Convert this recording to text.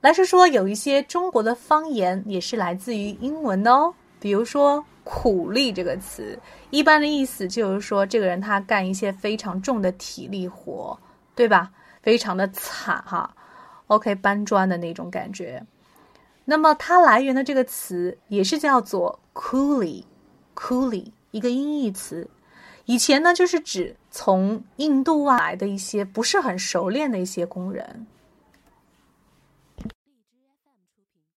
来说说有一些中国的方言也是来自于英文的哦比如说苦力这个词一般的意思就是说这个人他干一些非常重的体力活对吧？非常的惨哈。Ok 搬砖的那种感觉。那么它来源的这个词也是叫做 coolie coolie 一个音译词。以前呢就是指从印度外来的一些不是很熟练的一些工人。